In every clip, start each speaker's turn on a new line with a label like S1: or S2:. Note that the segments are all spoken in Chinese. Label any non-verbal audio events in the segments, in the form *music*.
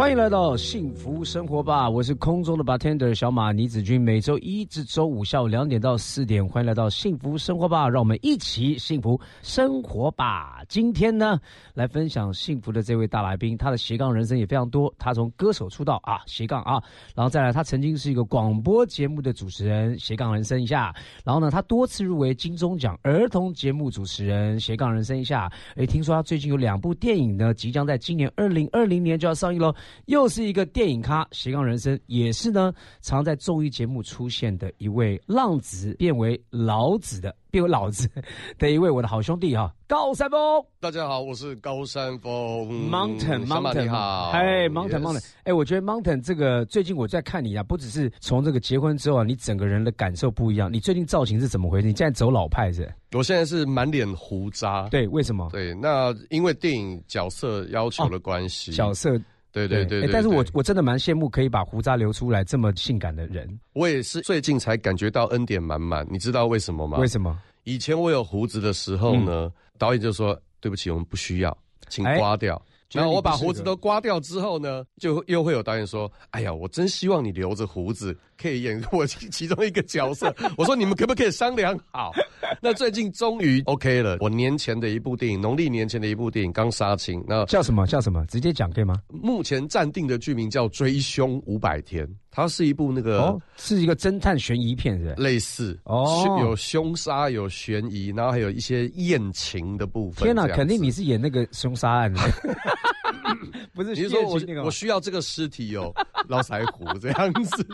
S1: 欢迎来到幸福生活吧！我是空中的 bartender 小马倪子君，每周一至周五下午两点到四点，欢迎来到幸福生活吧，让我们一起幸福生活吧。今天呢，来分享幸福的这位大来宾，他的斜杠人生也非常多。他从歌手出道啊，斜杠啊，然后再来，他曾经是一个广播节目的主持人，斜杠人生一下。然后呢，他多次入围金钟奖儿童节目主持人，斜杠人生一下。哎，听说他最近有两部电影呢，即将在今年二零二零年就要上映喽。又是一个电影咖，斜杠人生也是呢，常在综艺节目出现的一位浪子变为老子的，变为老子的一位我的好兄弟哈，高山峰。
S2: 大家好，我是高山峰。
S1: Mountain，Mountain，
S2: 你好。
S1: 哎，Mountain，Mountain，哎，我觉得 Mountain 这个最近我在看你啊，不只是从这个结婚之后啊，你整个人的感受不一样。你最近造型是怎么回事？你现在走老派是？
S2: 我现在是满脸胡渣。
S1: 对，为什么？
S2: 对，那因为电影角色要求的关系。
S1: 角色。
S2: 对对对，
S1: 但是我我真的蛮羡慕可以把胡渣留出来这么性感的人。
S2: 我也是最近才感觉到恩典满满，你知道为什么吗？
S1: 为什么？
S2: 以前我有胡子的时候呢，导演就说对不起，我们不需要，请刮掉。然后我把胡子都刮掉之后呢，就又会有导演说：“哎呀，我真希望你留着胡子，可以演 *laughs* 我其中一个角色。”我说：“你们可不可以商量好？” *laughs* 那最近终于 OK 了。我年前的一部电影，农历年前的一部电影刚杀青，那
S1: 叫什么？叫什么？直接讲可以吗？
S2: 目前暂定的剧名叫《追凶五百天》，它是一部那个哦，
S1: 是一个侦探悬疑片，是
S2: 类似哦，有凶杀，有悬疑，然后还有一些艳情的部分。
S1: 天
S2: 哪，
S1: 肯定你是演那个凶杀案的。*laughs* 不是，
S2: 你说我我需要这个尸体哦，*laughs* 捞财虎这样子。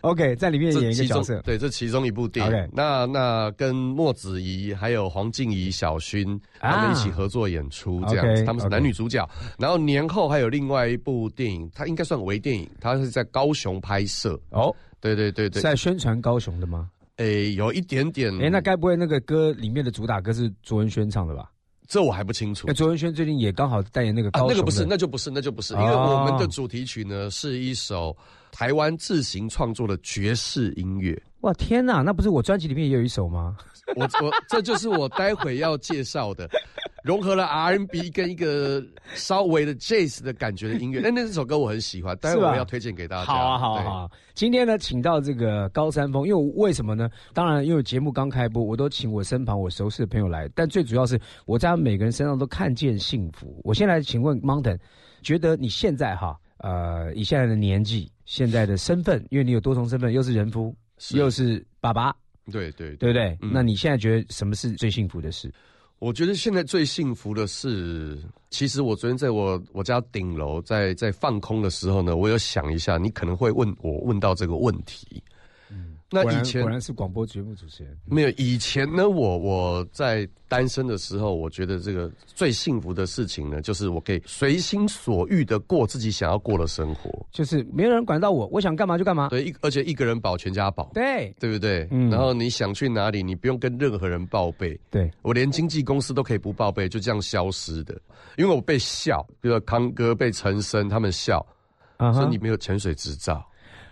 S1: OK，在里面演一个角色，
S2: 对，这其中一部电影。那那跟莫子仪还有黄静怡、小薰他们一起合作演出这样子，他们是男女主角。然后年后还有另外一部电影，它应该算微电影，它是在高雄拍摄。哦，对对对对，
S1: 在宣传高雄的吗？
S2: 诶，有一点点。
S1: 诶，那该不会那个歌里面的主打歌是卓文萱唱的吧？
S2: 这我还不清楚。
S1: 那卓文萱最近也刚好代言那个高
S2: 那个不是，那就不是，那就不是，因为我们的主题曲呢是一首台湾自行创作的爵士音乐。
S1: 哇天哪，那不是我专辑里面也有一首吗？
S2: 我我这就是我待会要介绍的。融合了 R&B 跟一个稍微的 Jazz 的感觉的音乐，*laughs* 那那这首歌我很喜欢，待会我要推荐给大家。
S1: 好啊，好啊，好。今天呢，请到这个高山峰，因为为什么呢？当然，因为节目刚开播，我都请我身旁我熟悉的朋友来，但最主要是我在每个人身上都看见幸福。我先来请问 Mountain，觉得你现在哈，呃，以现在的年纪、现在的身份，因为你有多重身份，又是人夫，又是爸爸，
S2: 对对
S1: 对不对？那你现在觉得什么是最幸福的事？
S2: 我觉得现在最幸福的是，其实我昨天在我我家顶楼在在放空的时候呢，我有想一下，你可能会问我问到这个问题。
S1: 那以前果然是广播节目主持人。
S2: 没有以前呢，我我在单身的时候，我觉得这个最幸福的事情呢，就是我可以随心所欲的过自己想要过的生活，
S1: 就是没有人管到我，我想干嘛就干嘛。
S2: 对，一而且一个人保全家保，
S1: 对
S2: 对不对？嗯。然后你想去哪里，你不用跟任何人报备。
S1: 对，
S2: 我连经纪公司都可以不报备，就这样消失的，因为我被笑，比如说康哥被陈升他们笑，说你没有潜水执照。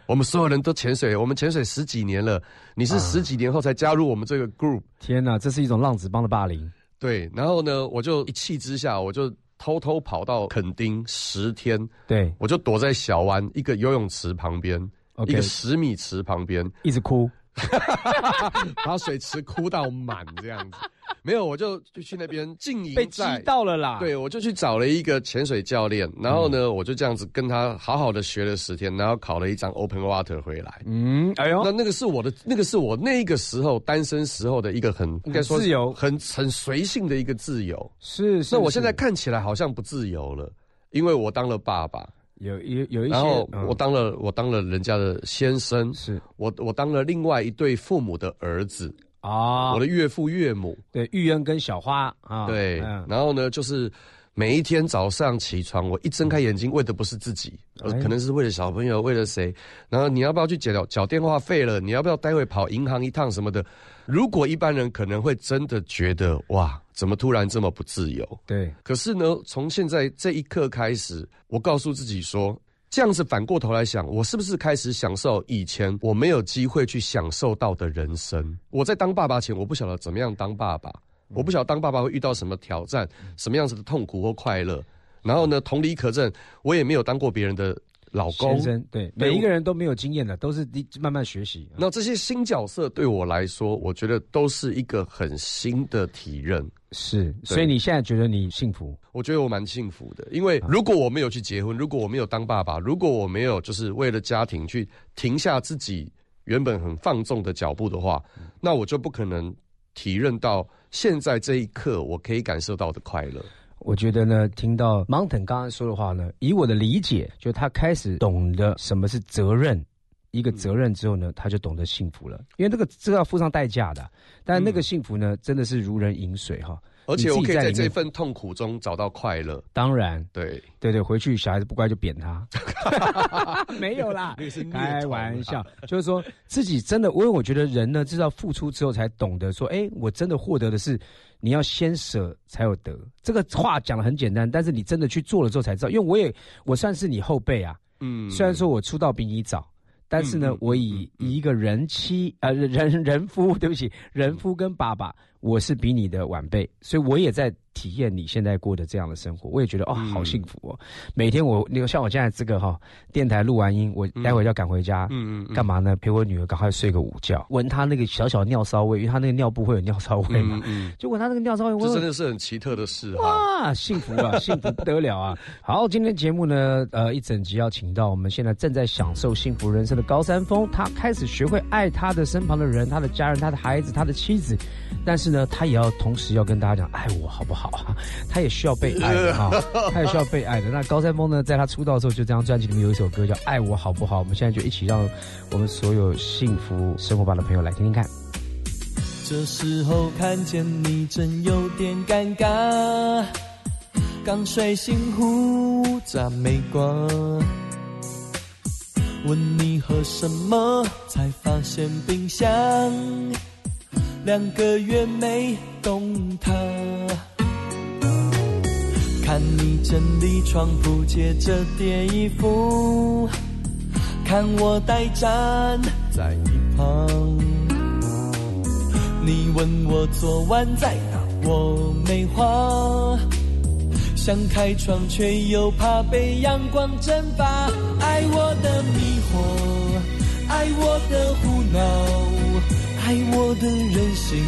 S2: 我们所有人都潜水，我们潜水十几年了。你是十几年后才加入我们这个 group？
S1: 天哪，这是一种浪子帮的霸凌。
S2: 对，然后呢，我就一气之下，我就偷偷跑到垦丁十天。
S1: 对，
S2: 我就躲在小湾一个游泳池旁边，一个十米池旁边，
S1: 一直哭，*laughs*
S2: 把水池哭到满这样子。没有，我就就去那边静营。
S1: 被激到了啦！
S2: 对，我就去找了一个潜水教练，然后呢，我就这样子跟他好好的学了十天，然后考了一张 Open Water 回来。嗯，哎呦，那那个是我的，那个是我那个时候单身时候的一个很应该说
S1: 自由、
S2: 很很随性的一个自由。
S1: 是，
S2: 那我现在看起来好像不自由了，因为我当了爸爸，
S1: 有有有一些，
S2: 然后我当了我当了人家的先生，
S1: 是。
S2: 我我当了另外一对父母的儿子。啊，我的岳父岳母，
S1: 对玉恩跟小花啊，
S2: 对，然后呢，就是每一天早上起床，我一睁开眼睛，为的不是自己，可能是为了小朋友，为了谁？然后你要不要去缴缴电话费了？你要不要待会跑银行一趟什么的？如果一般人可能会真的觉得哇，怎么突然这么不自由？
S1: 对，
S2: 可是呢，从现在这一刻开始，我告诉自己说。这样子反过头来想，我是不是开始享受以前我没有机会去享受到的人生？我在当爸爸前，我不晓得怎么样当爸爸，我不晓得当爸爸会遇到什么挑战，什么样子的痛苦或快乐。然后呢，同理可证，我也没有当过别人的。老公，
S1: 对每一个人都没有经验的，都是慢慢学习。
S2: 那这些新角色对我来说，我觉得都是一个很新的体认。
S1: 是，所以你现在觉得你幸福？
S2: 我觉得我蛮幸福的，因为如果我没有去结婚，如果我没有当爸爸，如果我没有就是为了家庭去停下自己原本很放纵的脚步的话，那我就不可能体认到现在这一刻我可以感受到的快乐。
S1: 我觉得呢，听到 Mountain 刚刚说的话呢，以我的理解，就他开始懂得什么是责任，一个责任之后呢，他就懂得幸福了。因为这个这个要付上代价的，但那个幸福呢，真的是如人饮水哈。
S2: 而且我可以在这份痛苦中找到快乐。
S1: 当然，
S2: 对
S1: 对对，回去小孩子不乖就扁他。*laughs* 没有啦，*laughs* 开玩笑，就是说自己真的，因为我觉得人呢，知道付出之后才懂得说，哎，我真的获得的是。你要先舍才有得，这个话讲的很简单，但是你真的去做了之后才知道。因为我也我算是你后辈啊，嗯，虽然说我出道比你早，但是呢，我以以一个人妻呃人人夫，对不起，人夫跟爸爸。我是比你的晚辈，所以我也在体验你现在过的这样的生活，我也觉得哦，好幸福哦。每天我，你像我现在这个哈，电台录完音，我待会要赶回家，嗯嗯，干嘛呢？陪我女儿赶快睡个午觉，闻她那个小小尿骚味，因为她那个尿布会有尿骚味嘛，嗯，就闻她那个尿骚味，
S2: 这真的是很奇特的事
S1: 哇，幸福啊，幸福不得了啊！*laughs* 好，今天节目呢，呃，一整集要请到我们现在正在享受幸福人生的高山峰，他开始学会爱他的身旁的人，他的家人，他的孩子，他的妻子，但是。呢，他也要同时要跟大家讲爱我好不好啊？他也需要被爱的哈，他也需要被爱的。那高山峰呢，在他出道的时候，就这张专辑里面有一首歌叫《爱我好不好》。我们现在就一起让我们所有幸福生活吧的朋友来听听看。
S3: 这时候看见你，真有点尴尬。刚睡醒，胡渣没刮，问你喝什么，才发现冰箱。两个月没动它，看你整理床铺，接着叠衣服，看我呆站在一旁。你问我昨晚在哪，我没话。想开窗，却又怕被阳光蒸发。爱我的迷惑，爱我的胡闹。爱我的任性，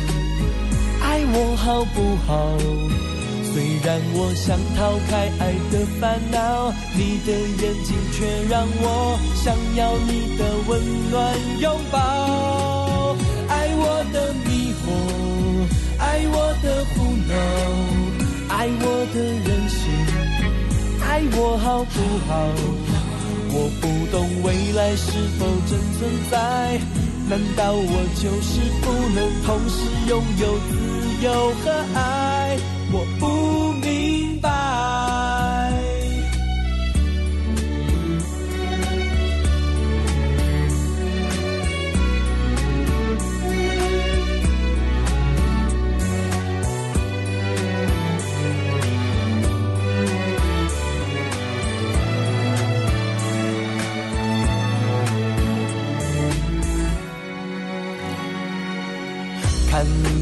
S3: 爱我好不好？虽然我想逃开爱的烦恼，你的眼睛却让我想要你的温暖拥抱。爱我的迷惑，爱我的胡闹，爱我的任性，爱我好不好？我不懂未来是否真存在。难道我就是不能同时拥有自由和爱？我不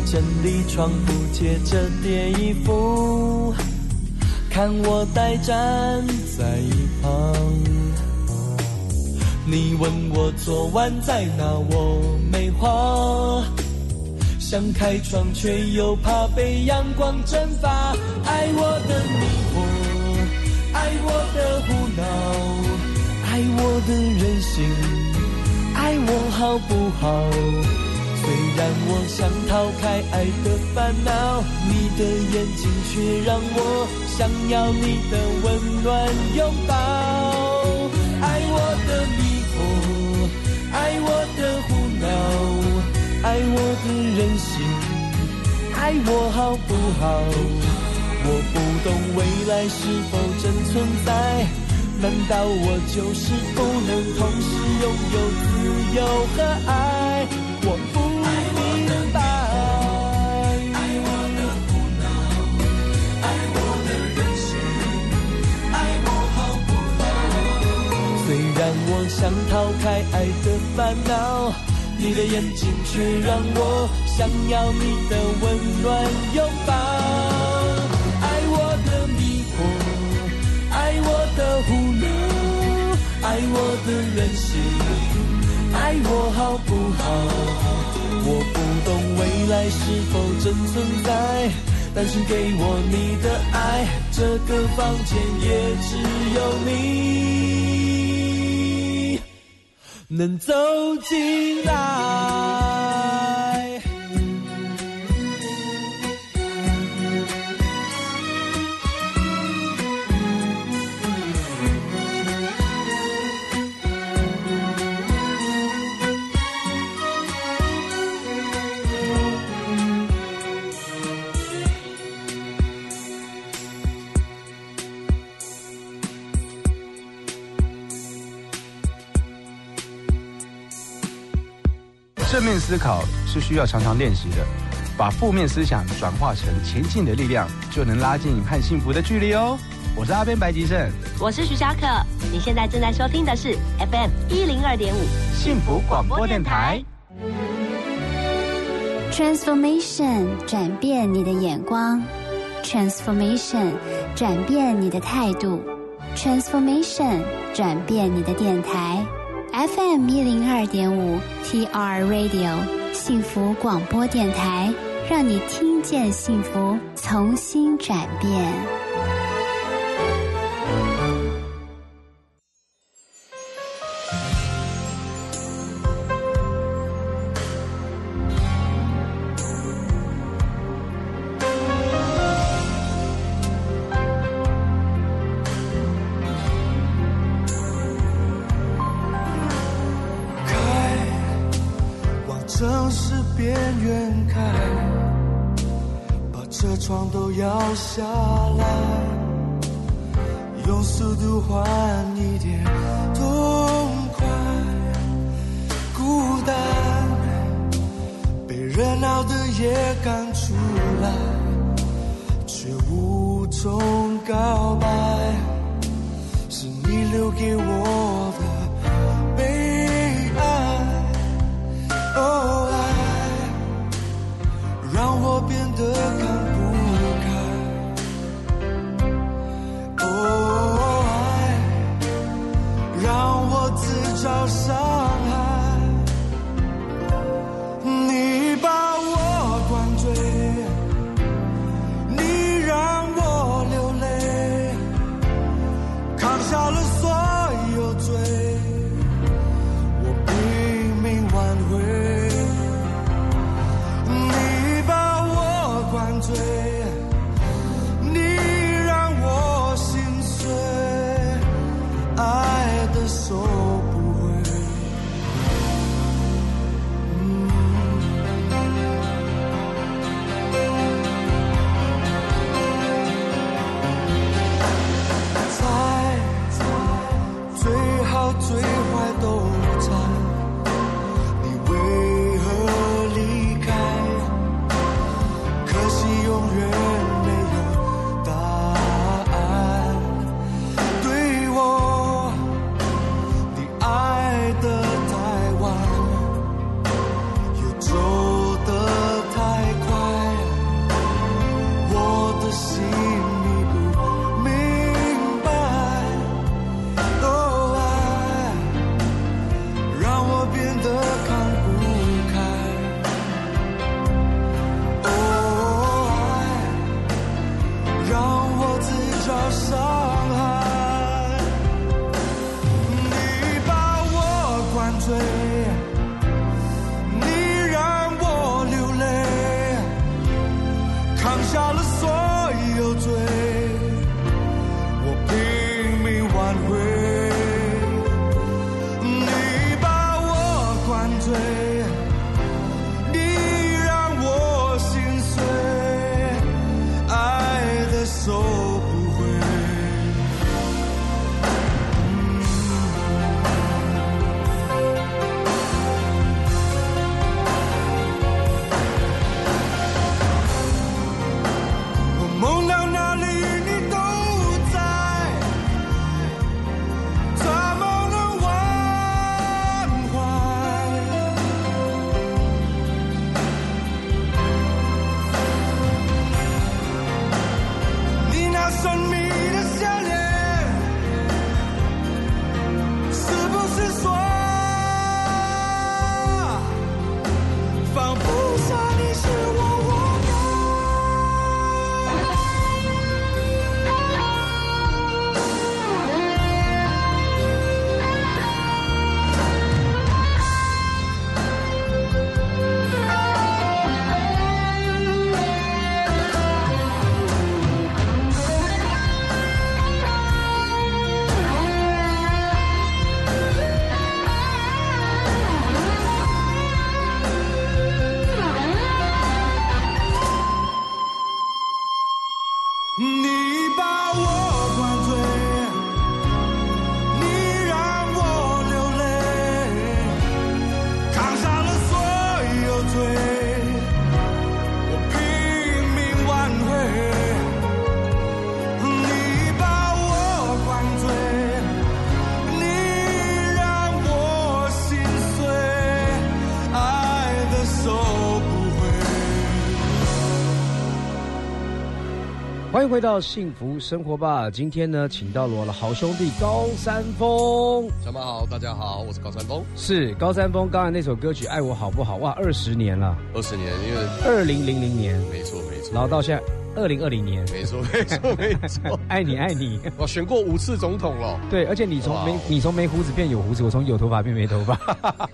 S3: 整理床铺，接着叠衣服，看我呆站在一旁。你问我昨晚在哪，我没话。想开窗，却又怕被阳光蒸发。爱我的迷惑，爱我的胡闹，爱我的任性，爱我好不好？虽然我想逃开爱的烦恼，你的眼睛却让我想要你的温暖拥抱。爱我的迷惑，爱我的胡闹，爱我的任性，爱我好不好？我不懂未来是否真存在，难道我就是不能同时拥有自由和爱？我不。想逃开爱的烦恼，你的眼睛却让我想要你的温暖拥抱。爱我的迷惑，爱我的胡闹，爱我的任性，爱我好不好？我不懂未来是否真存在。但请给我你的爱，这个房间也只有你能走进来。
S4: 正面思考是需要常常练习的，把负面思想转化成前进的力量，就能拉近和幸福的距离哦。我是阿边白吉胜，
S5: 我是徐小可，你现在正在收听的是 FM 一零二点五
S4: 幸福广播电台。
S6: Transformation 转变你的眼光，Transformation 转变你的态度，Transformation 转变你的电台。FM 一零二点五 TR Radio 幸福广播电台，让你听见幸福，重新转变。
S3: 少伤害，
S1: 迎回到幸福生活吧。今天呢，请到了我的好兄弟高山峰。
S2: 小马好，大家好，我是高山峰。
S1: 是高山峰，刚才那首歌曲《爱我好不好》哇，二十年了，
S2: 二十年，因为
S1: 二零零零年，
S2: 没错没错，
S1: 然后到现在二零二零年，
S2: 没错没错没错，
S1: 爱你 *laughs* 爱你。
S2: 我选过五次总统了。
S1: 对，而且你从没你从没胡子变有胡子，我从有头发变没头发，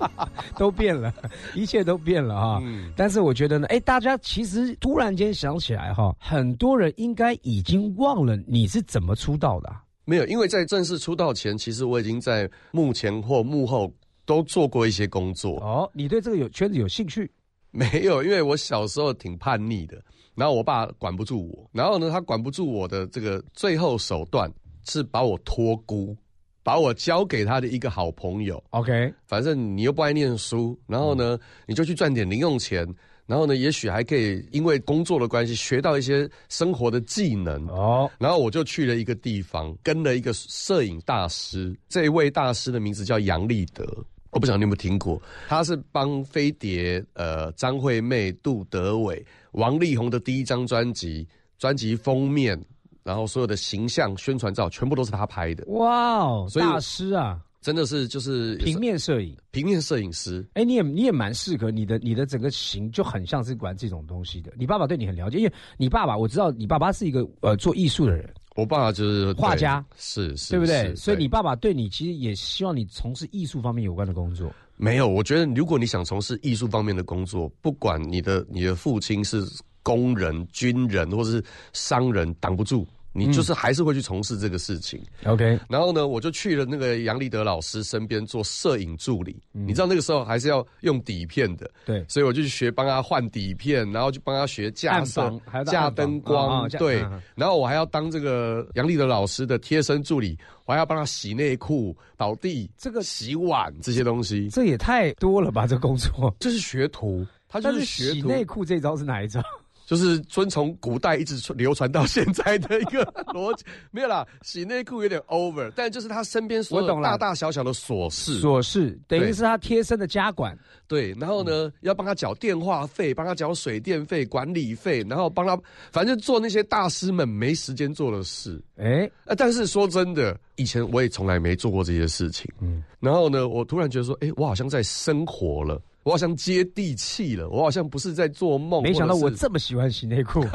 S1: *laughs* 都变了，一切都变了哈。
S2: 嗯，
S1: 但是我觉得呢，哎，大家其实突然间想起来哈，很多人应该已经忘了你是怎么出道的啊、
S2: 没有，因为在正式出道前，其实我已经在幕前或幕后都做过一些工作。
S1: 哦，你对这个有圈子有兴趣？
S2: 没有，因为我小时候挺叛逆的，然后我爸管不住我，然后呢，他管不住我的这个最后手段是把我托孤，把我交给他的一个好朋友。
S1: OK，
S2: 反正你又不爱念书，然后呢，你就去赚点零用钱，然后呢，也许还可以因为工作的关系学到一些生活的技能。
S1: 哦，
S2: 然后我就去了一个地方，跟了一个摄影大师。这一位大师的名字叫杨立德，我不晓得你有没有听过。他是帮飞碟、呃张惠妹、杜德伟、王力宏的第一张专辑专辑封面，然后所有的形象宣传照全部都是他拍的，
S1: 哇哦，
S2: 所以
S1: 大师啊，
S2: 真的是就是
S1: 平面摄影。
S2: 平面摄影师。
S1: 哎，你也你也蛮适合你的你的整个型就很像是玩这种东西的。你爸爸对你很了解，因为你爸爸我知道你爸爸是一个呃做艺术的人，
S2: 我爸爸就是
S1: 画家，
S2: 是是，
S1: 对不对？所以你爸爸对你其实也希望你从事艺术方面有关的工作。
S2: 没有，我觉得如果你想从事艺术方面的工作，不管你的你的父亲是工人、军人或是商人，挡不住，你就是还是会去从事这个事情。
S1: OK，
S2: 然后呢，我就去了那个杨立德老师身边做摄影助理。你知道那个时候还是要用底片的，
S1: 对
S2: 所以我就去学帮他换底片，然后就帮他学架
S1: 暗
S2: 色
S1: 房还要、
S2: 架灯光，对。然后我还要当这个杨立德老师的贴身助理，我还要帮他洗内裤、倒地、
S1: 这个
S2: 洗碗这些东西，
S1: 这也太多了吧？这工作。
S2: 这是学徒。他就
S1: 是
S2: 学徒，
S1: 洗内裤这招是哪一招？
S2: 就是遵从古代一直流传到现在的一个逻辑。*laughs* 没有啦，洗内裤有点 over，但就是他身边所有大大小小的琐事，
S1: 琐事等于是他贴身的家管。
S2: 对，然后呢，要帮他缴电话费，帮他缴水电费、管理费，然后帮他，反正做那些大师们没时间做的事。
S1: 哎，
S2: 呃，但是说真的，以前我也从来没做过这些事情。嗯，然后呢，我突然觉得说，哎，我好像在生活了，我好像接地气了，我好像不是在做梦。
S1: 没想到我这么喜欢洗内裤。*laughs*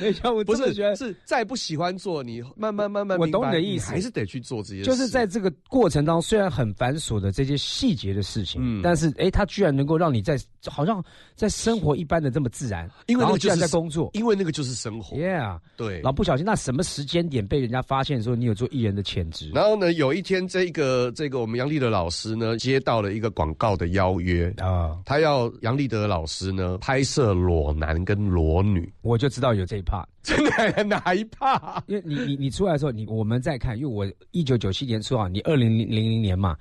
S1: 没想到我
S2: 不是
S1: 这么喜欢，
S2: 是再不喜欢做，你慢慢慢慢
S1: 我懂你的意思
S2: 还是得去做这些事。
S1: 就是在这个过程当中，虽然很繁琐的这些细节的事情，
S2: 嗯
S1: 但是哎，它居然能够让你在好像在生活一般的这么自然，
S2: 因为那个就是
S1: 在工作。
S2: 因为那个就是生活。
S1: Yeah，
S2: 对
S1: 然后不小心，那什么时间点被人家发现说你有做艺人的潜质？
S2: 然后呢，有一天，这个这个我们杨丽的老师呢，接到了一个广告的邀约，
S1: 啊，
S2: 他要杨立德老师呢拍摄裸男跟裸女，
S1: 我就知道有这一 part，
S2: 真的哪一怕？
S1: 因为你你你出来的时候，你我们在看，因为我一九九七年出道，你二零零零年嘛，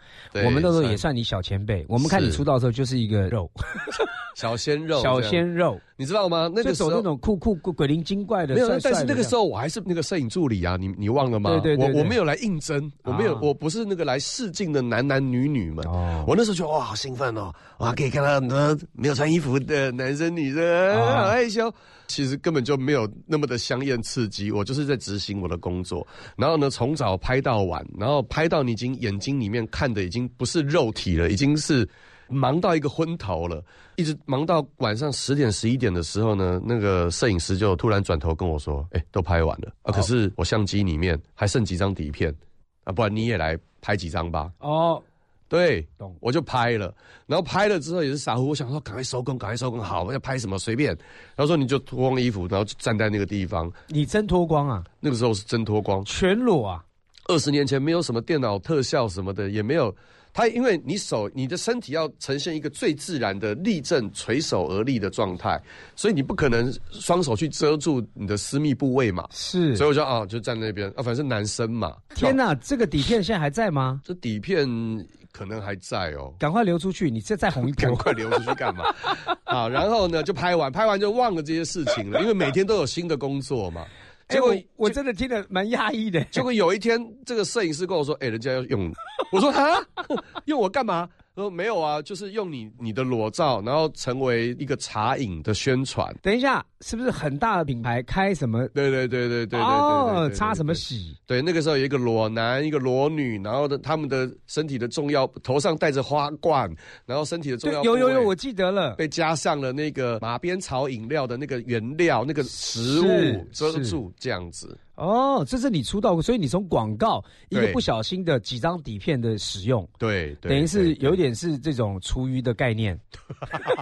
S1: 我们那时候也
S2: 算
S1: 算你小前辈。我们看你出道的时候就是一个肉，*laughs*
S2: 小鲜肉，
S1: 小鲜肉，
S2: 你知道吗？那
S1: 就
S2: 个时候
S1: 那种酷酷鬼灵精怪的，
S2: 没有但是那个时候我还是那个摄影助理啊，你你忘了吗？
S1: 对对
S2: 我我没有来应征，我没有，
S1: 啊
S2: 我不是那个来试镜的男男女女们。
S1: 哦
S2: 我那时候觉得哇，好兴奋哦，哇，可以看到很多没有穿衣服的男生女生，
S1: 啊
S2: 好害羞。其实根本就没有那么的香艳刺激，我就是在执行我的工作。然后呢，从早拍到晚，然后拍到你已经眼睛里面看的已经不是肉体了，已经是忙到一个昏头了，一直忙到晚上十点十一点的时候呢，那个摄影师就突然转头跟我说：“哎、都拍完了。啊，可是我相机里面还剩几张底片。啊，不然你也来拍几张吧。”
S1: 哦，
S2: 对，
S1: 懂
S2: 我就拍了，然后拍了之后也是傻乎，我想说赶快收工，赶快收工，好，要拍什么随便。然后说你就脱光衣服，然后就站在那个地方，
S1: 你真脱光啊，
S2: 那个时候是真脱光。
S1: 全裸啊，
S2: 二十年前没有什么电脑特效什么的，也没有。他因为你手你的身体要呈现一个最自然的立正垂手而立的状态，所以你不可能双手去遮住你的私密部位嘛。
S1: 是
S2: 所以我就啊就站那边啊，反正男生嘛。
S1: 天哪，这个底片现在还在吗？
S2: 这底片可能还在哦。
S1: 赶快流出去，你这再红一 *laughs*
S2: 赶。快流出去干嘛？*laughs* 啊，然后呢就拍完，拍完就忘了这些事情了，因为每天都有新的工作嘛。结果、
S1: 我真的听得蛮压抑的。
S2: 结果有一天，这个摄影师跟我说：“哎、人家要用。”我说：“啊，*laughs* 用我干嘛？”说没有啊，就是用你你的裸照，然后成为一个茶饮的宣传。
S1: 等一下，是不是很大的品牌开什么？
S2: 对对对对对对
S1: 哦，擦什么洗？
S2: 对，那个时候有一个裸男，一个裸女，然后的他们的身体的重要，头上戴着花冠，然后身体的重要
S1: 有有有，我记得了，
S2: 被加上了那个马鞭草饮料的那个原料，那个食物遮住这样子。
S1: 哦，这是你出道，所以你从广告一个不小心的几张底片的使用，
S2: 对，
S1: 等于是有点是这种厨余的概念，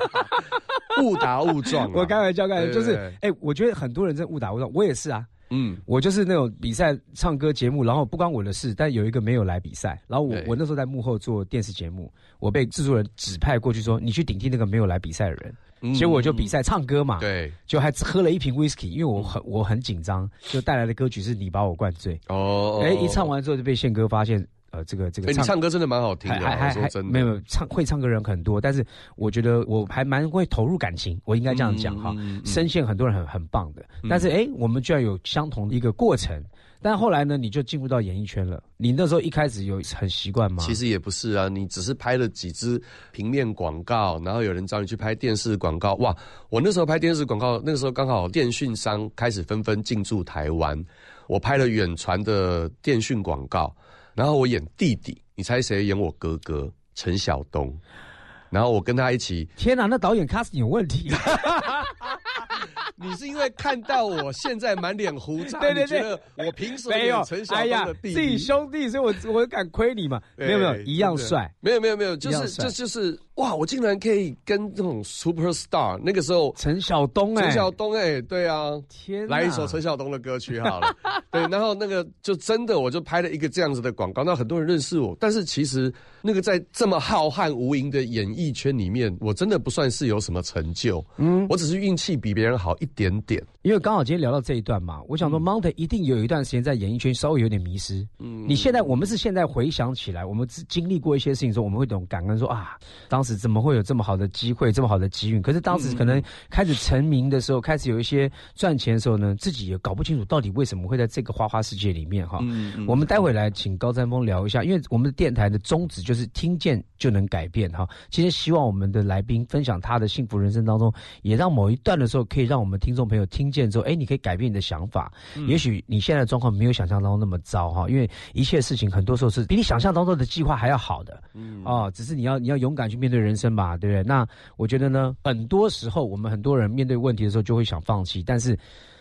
S1: *laughs*
S2: 误打误撞。*laughs*
S1: 我开玩笑，开玩笑，就是，哎，我觉得很多人在误打误撞，我也是啊，嗯，我就是那种比赛唱歌节目，然后不关我的事，但有一个没有来比赛，然后我我那时候在幕后做电视节目，我被制作人指派过去说，你去顶替那个没有来比赛的人。结果我就比赛唱歌嘛，
S2: 对，
S1: 就还喝了一瓶 whisky，因为我很我很紧张，就带来的歌曲是你把我灌醉。哦，哎，一唱完之后就被宪哥发现，呃，这个这个，
S2: 你唱歌真的蛮好听的，还还还
S1: 没有唱会唱歌人很多，但是我觉得我还蛮会投入感情，我应该这样讲哈，声线很多人很很棒的，但是哎，我们居然有相同的一个过程。但后来呢，你就进入到演艺圈了。你那时候一开始有很习惯吗？
S2: 其实也不是啊，你只是拍了几支平面广告，然后有人找你去拍电视广告。哇，我那时候拍电视广告，那个时候刚好电讯商开始纷纷进驻台湾，我拍了远传的电讯广告，然后我演弟弟，你猜谁演我哥哥陈晓东？然后我跟他一起。
S1: 天哪，那导演 casting 有问题。*laughs*
S2: 你是因为看到我现在满脸胡渣，
S1: 对对
S2: 对，我凭什么没有陈晓东的弟
S1: 弟？自己兄弟，所以我我敢亏你嘛？没有没有，一样帅。
S2: 没有没有没有，就是这就是哇！我竟然可以跟这种 super star 那个时候
S1: 陈晓东哎，
S2: 陈晓东哎，对啊，
S1: 天，
S2: 来一首陈晓东的歌曲好了。*laughs* 对，然后那个就真的我就拍了一个这样子的广告，那很多人认识我，但是其实那个在这么浩瀚无垠的演艺圈里面，我真的不算是有什么成就。嗯，我只是运气比别人好一点点。
S1: 因为刚好今天聊到这一段嘛，我想说，Monte 一定有一段时间在演艺圈稍微有点迷失。嗯，你现在我们是现在回想起来，我们经历过一些事情之后，我们会懂感恩，说啊，当时怎么会有这么好的机会，这么好的机遇？可是当时可能开始成名的时候，开始有一些赚钱的时候呢，自己也搞不清楚到底为什么会在这个花花世界里面哈。嗯我们待会来请高山峰聊一下，因为我们的电台的宗旨就是听见就能改变哈。今天希望我们的来宾分享他的幸福人生当中，也让某一段的时候可以让我们听众朋友听。见之后，哎，你可以改变你的想法。也许你现在的状况没有想象当中那么糟哈，因为一切事情很多时候是比你想象当中的计划还要好的。嗯，哦，只是你要你要勇敢去面对人生吧，对不对？那我觉得呢，很多时候我们很多人面对问题的时候就会想放弃，但是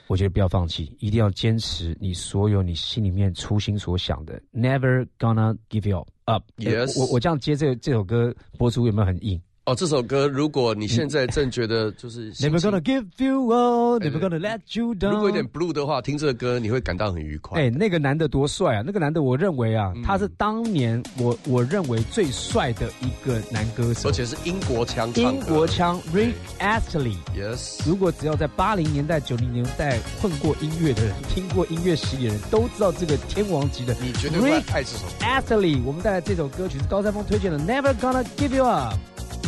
S1: 我觉得不要放弃，一定要坚持你所有你心里面初心所想的。Never gonna give you up。
S2: Yes，
S1: 我我这样接这这首歌播出有没有很硬？
S2: 哦，这首歌，如果你现在正觉得就是
S1: Never gonna give you up, never gonna let you down。
S2: 如果有点 blue 的话，听这个歌你会感到很愉快。
S1: 哎，那个男的多帅啊！那个男的，我认为啊，他是当年我我认为最帅的一个男歌手，
S2: 而且是英国腔。
S1: 英国腔，Rick Astley。
S2: Yes。
S1: 如果只要在八零年代、九零年代混过音乐的人，听过音乐史的人，都知道这个天王级的。
S2: 你绝对会爱这首
S1: Astley。我们带来这首歌曲是高山峰推荐的，Never gonna give you up。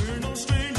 S1: We're no strangers.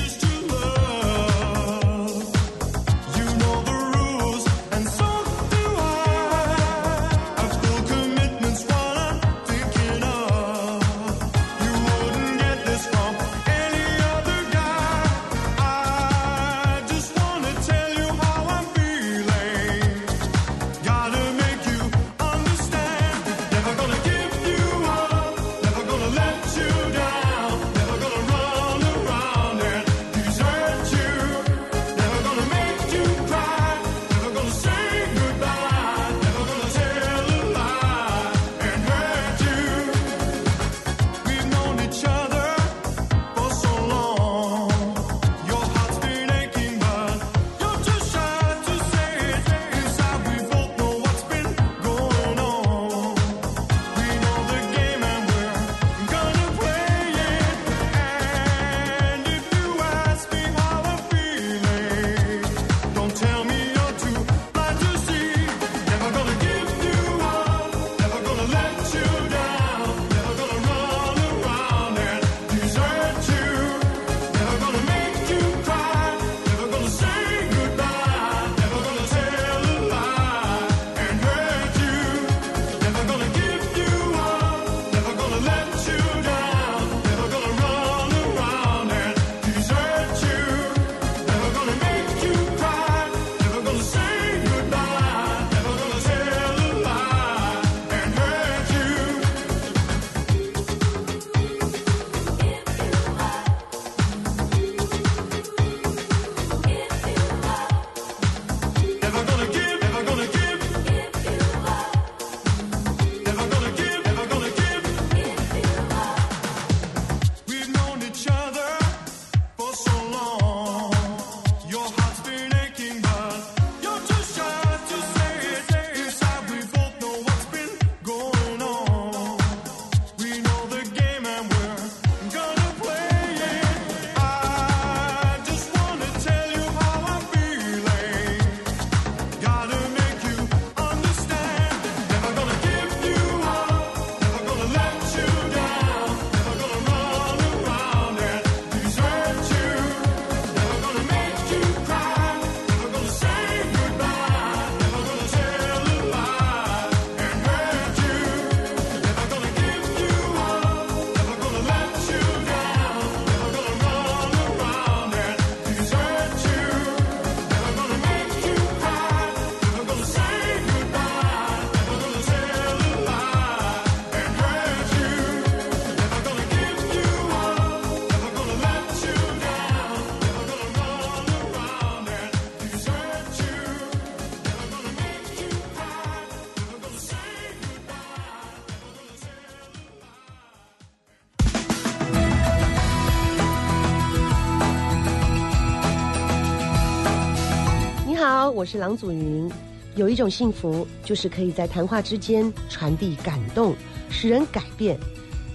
S7: 我是郎祖云。有一种幸福，就是可以在谈话之间传递感动，使人改变。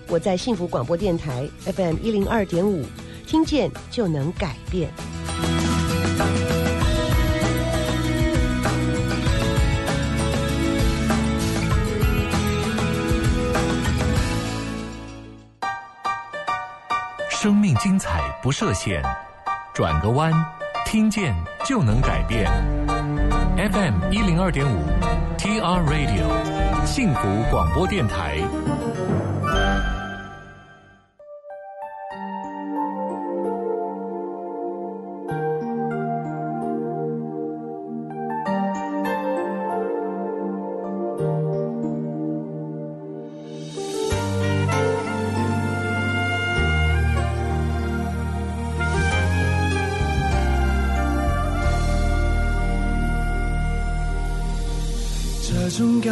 S7: 我在幸福广播电台 FM 一零二点五，听见就能改变。
S8: 生命精彩不设限，转个弯，听见就能改变。FM 一零二点五，TR Radio，幸福广播电台。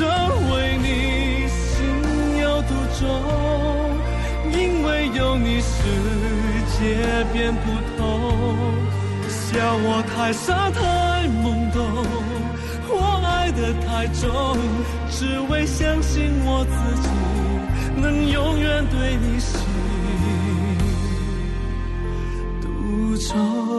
S3: 真为你心有独钟，因为有你世界变不同。笑我太傻太懵懂，我爱得太重，只为相信我自己能永远对你心独钟。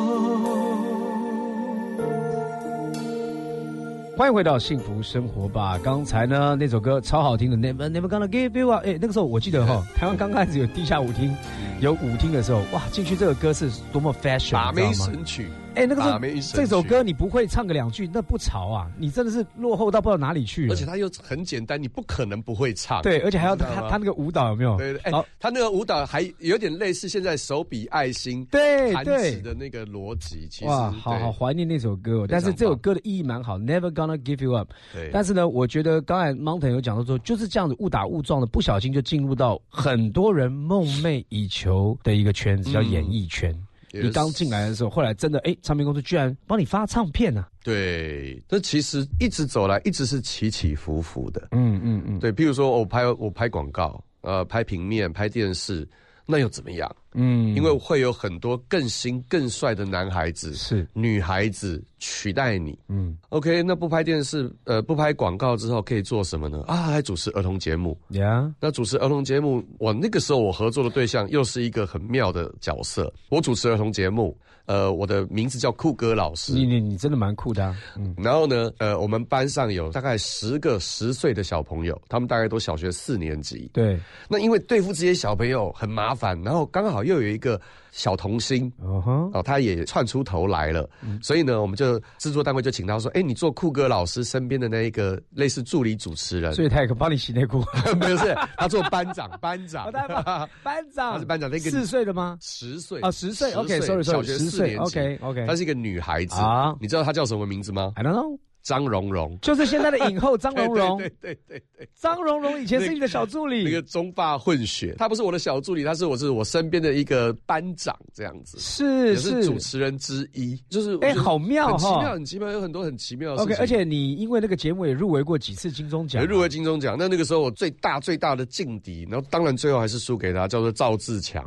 S1: 欢迎回到幸福生活吧。刚才呢那首歌超好听的，Never Never Gonna Give You Up。哎，那个时候我记得哈，台湾刚开始有地下舞厅，有舞厅的时候，哇，进去这个歌是多么 fashion，
S2: 把妹神曲。
S1: 哎，那个时候这首歌你不会唱个两句，那不潮啊！你真的是落后到不知道哪里去了。
S2: 而且它又很简单，你不可能不会唱。
S1: 对，而且还要他他那个舞蹈有没有？
S2: 对对。哎，他那个舞蹈还有点类似现在手比爱心
S1: 对
S2: 弹指的那个逻辑。其实哇，
S1: 好好怀念那首歌。但是这首歌的意义蛮好，Never gonna give you up。
S2: 对。
S1: 但是呢，我觉得刚才 Mountain 有讲到说，就是这样子误打误撞的，不小心就进入到很多人梦寐以求的一个圈子，叫演艺圈。你刚进来的时候，后来真的哎，唱片公司居然帮你发唱片呢？
S2: 对，这其实一直走来，一直是起起伏伏的。嗯嗯嗯，对，譬如说我拍我拍广告，呃，拍平面，拍电视。那又怎么样？嗯，因为会有很多更新更帅的男孩子
S1: 是
S2: 女孩子取代你。嗯，OK，那不拍电视，呃，不拍广告之后可以做什么呢？啊，还主持儿童节目。
S1: 呀，
S2: 那主持儿童节目，我那个时候我合作的对象又是一个很妙的角色。我主持儿童节目。呃，我的名字叫酷哥老师。
S1: 你你你真的蛮酷的。
S2: 嗯，然后呢，呃，我们班上有大概十个十岁的小朋友，他们大概都小学四年级。
S1: 对。
S2: 那因为对付这些小朋友很麻烦，然后刚好又有一个。小童星，哦，他也窜出头来了，所以呢，我们就制作单位就请他说：“哎，你做酷哥老师身边的那一个类似助理主持人。”
S1: 所以他也可帮你洗内裤，*laughs*
S2: 没有是，他做班长，班长，*laughs*
S1: 班长，
S2: 他是班长，那个
S1: 四岁的吗？
S2: 十岁
S1: 啊，十岁，OK，sorry，
S2: 小学四年
S1: 级，OK，OK，
S2: 她是一个女孩子。啊，你知道她叫什么名字吗
S1: ？I don't know。
S2: 张蓉蓉。
S1: 就是现在的影后张蓉蓉，*laughs*
S2: 对对对对，
S1: 张蓉蓉以前是你的小助理，
S2: 那个中发混血，她不是我的小助理，她是我是我身边的一个班长这样子，
S1: 是
S2: 是主持人之一，就是
S1: 哎，好妙
S2: 哈，很奇妙，很奇妙，有很多很奇妙的事情。
S1: OK，而且你因为那个节目也入围过几次金钟奖，
S2: 入围金钟奖。那那个时候我最大最大的劲敌，然后当然最后还是输给他，叫做赵自强，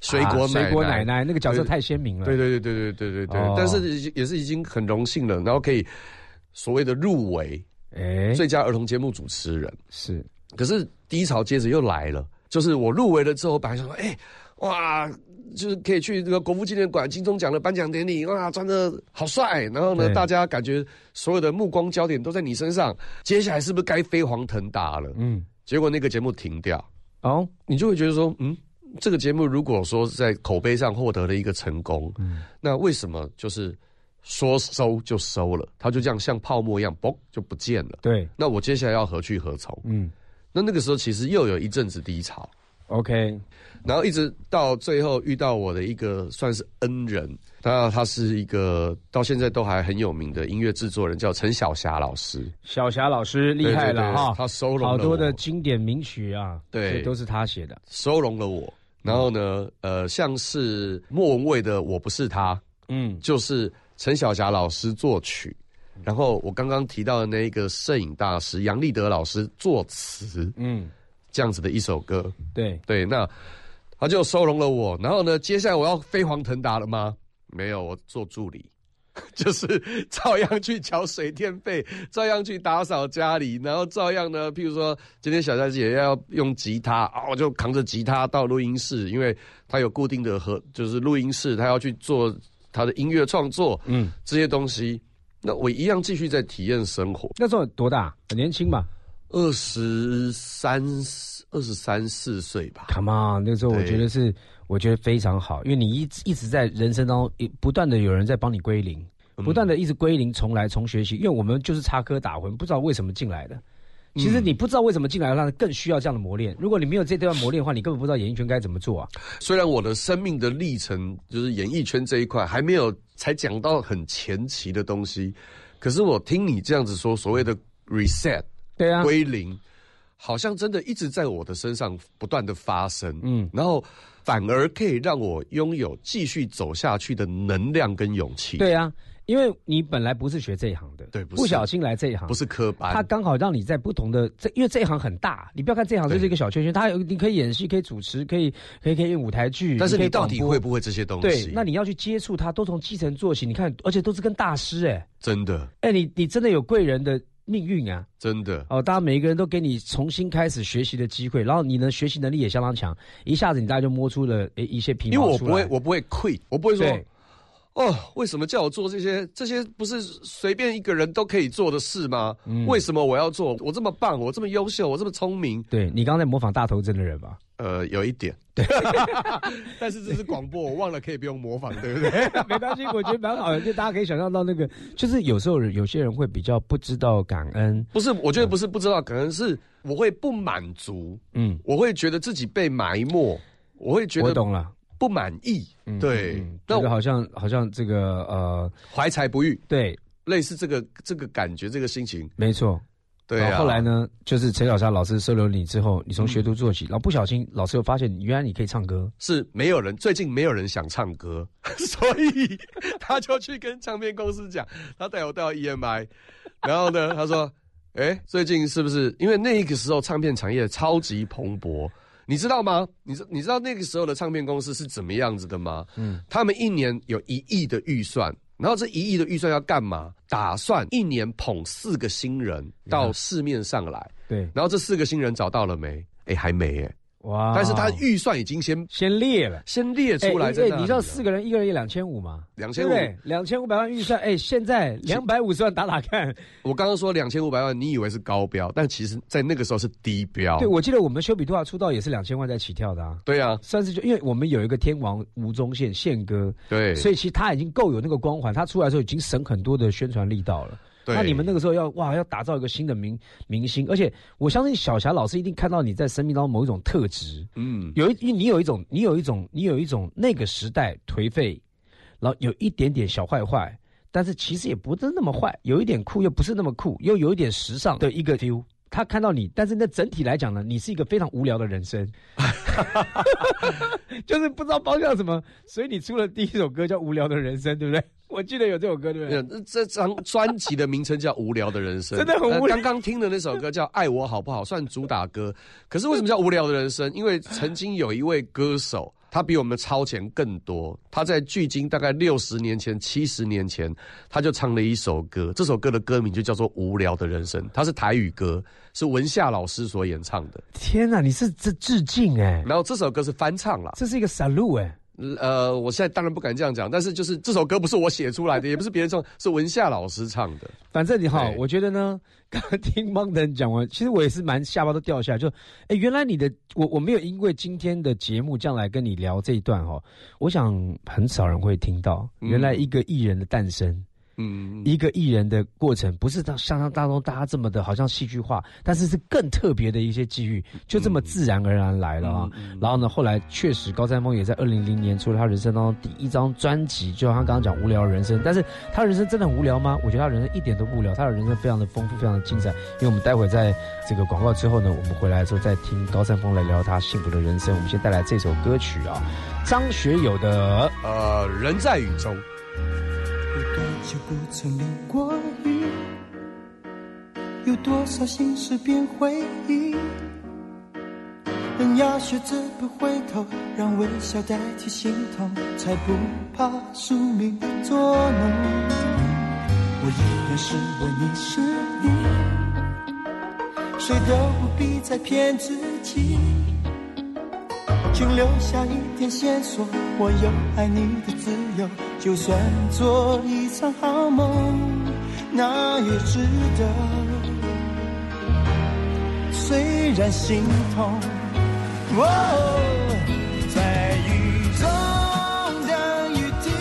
S2: 水果
S1: 水果奶奶那个角色太鲜明了，
S2: 对对对对对对对对，但是也是已经很荣幸了，然后可以。所谓的入围，哎，最佳儿童节目主持人
S1: 是，
S2: 可是低潮接着又来了，就是我入围了之后，本来想说，哎，哇，就是可以去这个国父纪念馆金钟奖的颁奖典礼，哇，穿的好帅，然后呢，大家感觉所有的目光焦点都在你身上，接下来是不是该飞黄腾达了？嗯，结果那个节目停掉，哦，你就会觉得说，嗯，这个节目如果说在口碑上获得了一个成功，嗯，那为什么就是？说收就收了，它就这样像泡沫一样，嘣就不见了。
S1: 对，
S2: 那我接下来要何去何从？嗯，那那个时候其实又有一阵子低潮。
S1: OK，
S2: 然后一直到最后遇到我的一个算是恩人，他他是一个到现在都还很有名的音乐制作人，叫陈小霞老师。
S1: 小霞老师厉害了哈，
S2: 他收容
S1: 好多的经典名曲啊，
S2: 对，
S1: 都是他写的，
S2: 收容了我。然后呢，呃，像是莫文蔚的《我不是他》，嗯，就是。陈小霞老师作曲，然后我刚刚提到的那一个摄影大师杨立德老师作词，嗯，这样子的一首歌，
S1: 对
S2: 对，那他就收容了我。然后呢，接下来我要飞黄腾达了吗？没有，我做助理，*laughs* 就是照样去缴水电费，照样去打扫家里，然后照样呢，譬如说今天小佳姐要用吉他啊，我就扛着吉他到录音室，因为他有固定的和就是录音室，他要去做。他的音乐创作，嗯，这些东西，那我一样继续在体验生活。
S1: 那时候多大？很年轻吧，
S2: 二十三、二十三四岁吧。
S1: Come on，那时候我觉得是，我觉得非常好，因为你一一直在人生当中，不断的有人在帮你归零，不断的一直归零，重来，重学习。因为我们就是插科打诨，不知道为什么进来的。其实你不知道为什么进来，让更需要这样的磨练。如果你没有这段磨练的话，你根本不知道演艺圈该怎么做啊。
S2: 虽然我的生命的历程就是演艺圈这一块还没有才讲到很前期的东西，可是我听你这样子说，所谓的 reset，
S1: 对啊，
S2: 归零，好像真的一直在我的身上不断的发生。嗯，然后反而可以让我拥有继续走下去的能量跟勇气。
S1: 对啊。因为你本来不是学这一行的，
S2: 对，
S1: 不不小心来这一行，
S2: 不是科班，
S1: 他刚好让你在不同的这，因为这一行很大，你不要看这一行就是一个小圈圈，他有你可以演戏，可以主持，可以可以可以演舞台剧，
S2: 但是你到底会不会这些东
S1: 西？对，那你要去接触他，都从基层做起。你看，而且都是跟大师，哎，
S2: 真的，
S1: 哎，你你真的有贵人的命运啊，
S2: 真的
S1: 哦，大家每一个人都给你重新开始学习的机会，然后你的学习能力也相当强，一下子你大家就摸出了诶一些皮毛
S2: 因为我不会，我不会 quit，我不会说。哦，为什么叫我做这些？这些不是随便一个人都可以做的事吗？为什么我要做？我这么棒，我这么优秀，我这么聪明。
S1: 对你刚刚在模仿大头针的人吧？
S2: 呃，有一点。对，*laughs* 但是这是广播，我忘了可以不用模仿，对不对？*laughs*
S1: 没关系，我觉得蛮好的，就大家可以想象到那个，就是有时候有些人会比较不知道感恩。
S2: 不是，我觉得不是不知道感恩，是我会不满足。嗯，我会觉得自己被埋没，我会觉得
S1: 我懂了。
S2: 不满意，对，
S1: 那个好像好像这个呃
S2: 怀才不遇，
S1: 对，
S2: 类似这个这个感觉，这个心情，
S1: 没错，
S2: 对啊。
S1: 后来呢，就是陈小霞老师收留你之后，你从学徒做起，然后不小心老师又发现，原来你可以唱歌，
S2: 是没有人最近没有人想唱歌，*laughs* 所以他就去跟唱片公司讲，他带我到 EMI，然后呢，他说，哎，最近是不是因为那个时候唱片产业超级蓬勃？你知道吗？你知你知道那个时候的唱片公司是怎么样子的吗？嗯，他们一年有一亿的预算，然后这一亿的预算要干嘛？打算一年捧四个新人到市面上来。
S1: 对，
S2: 然后这四个新人找到了没？哎，还没哎。哇！但是他预算已经先
S1: 先列了，
S2: 先列出来。
S1: 对，你知道四个人一个人两千五吗？
S2: 两千五，
S1: 两千五百万预算。哎，现在两百五十万打打看。
S2: 我刚刚说两千五百万，你以为是高标，但其实在那个时候是低标。
S1: 对，我记得我们修比多瓦出道也是两千万在起跳的啊。
S2: 对啊，
S1: 算是就因为我们有一个天王吴宗宪宪哥，
S2: 对，
S1: 所以其实他已经够有那个光环，他出来的时候已经省很多的宣传力道了。那你们那个时候要哇，要打造一个新的明明星，而且我相信小霞老师一定看到你在生命当中某一种特质，嗯，有一你有一种你有一种你有一种那个时代颓废，然后有一点点小坏坏，但是其实也不是那么坏，有一点酷又不是那么酷，又有一点时尚的一个 feel。他看到你，但是那整体来讲呢，你是一个非常无聊的人生，*laughs* 就是不知道包向什么，所以你出了第一首歌叫《无聊的人生》，对不对？*laughs* 我记得有这首歌，对不
S2: 对？这张专辑的名称叫《无聊的人生》，
S1: 真的很无聊。
S2: 刚刚听的那首歌叫《爱我好不好》，算主打歌。可是为什么叫《无聊的人生》？因为曾经有一位歌手。他比我们超前更多。他在距今大概六十年前、七十年前，他就唱了一首歌。这首歌的歌名就叫做《无聊的人生》，它是台语歌，是文夏老师所演唱的。
S1: 天哪，你是这致敬哎！
S2: 然后这首歌是翻唱了，
S1: 这是一个 salute 哎。
S2: 呃，我现在当然不敢这样讲，但是就是这首歌不是我写出来的，也不是别人唱，是文夏老师唱的。
S1: 反正你好，我觉得呢，刚刚听邦登讲完，其实我也是蛮下巴都掉下来，就哎，原来你的我我没有因为今天的节目这样来跟你聊这一段哈，我想很少人会听到，原来一个艺人的诞生。嗯，一个艺人的过程不是像像当中大家这么的，好像戏剧化，但是是更特别的一些机遇，就这么自然而然来了啊。然后呢，后来确实高山峰也在二零零年出了他人生当中第一张专辑，就像他刚刚讲无聊人生，但是他人生真的很无聊吗？我觉得他人生一点都不无聊，他的人生非常的丰富，非常的精彩。因为我们待会在这个广告之后呢，我们回来之后再听高山峰来聊他幸福的人生。我们先带来这首歌曲啊，张学友的
S2: 呃人在雨中。
S6: 就不曾淋过雨？有多少心事变回忆？人要学着不回头，让微笑代替心痛，才不怕宿命捉弄。我依然是我，你是你，谁都不必再骗自己。请留下一点线索，我有爱你的自由。就算做一场好梦，那也值得。虽然心痛，哦在雨中等雨停，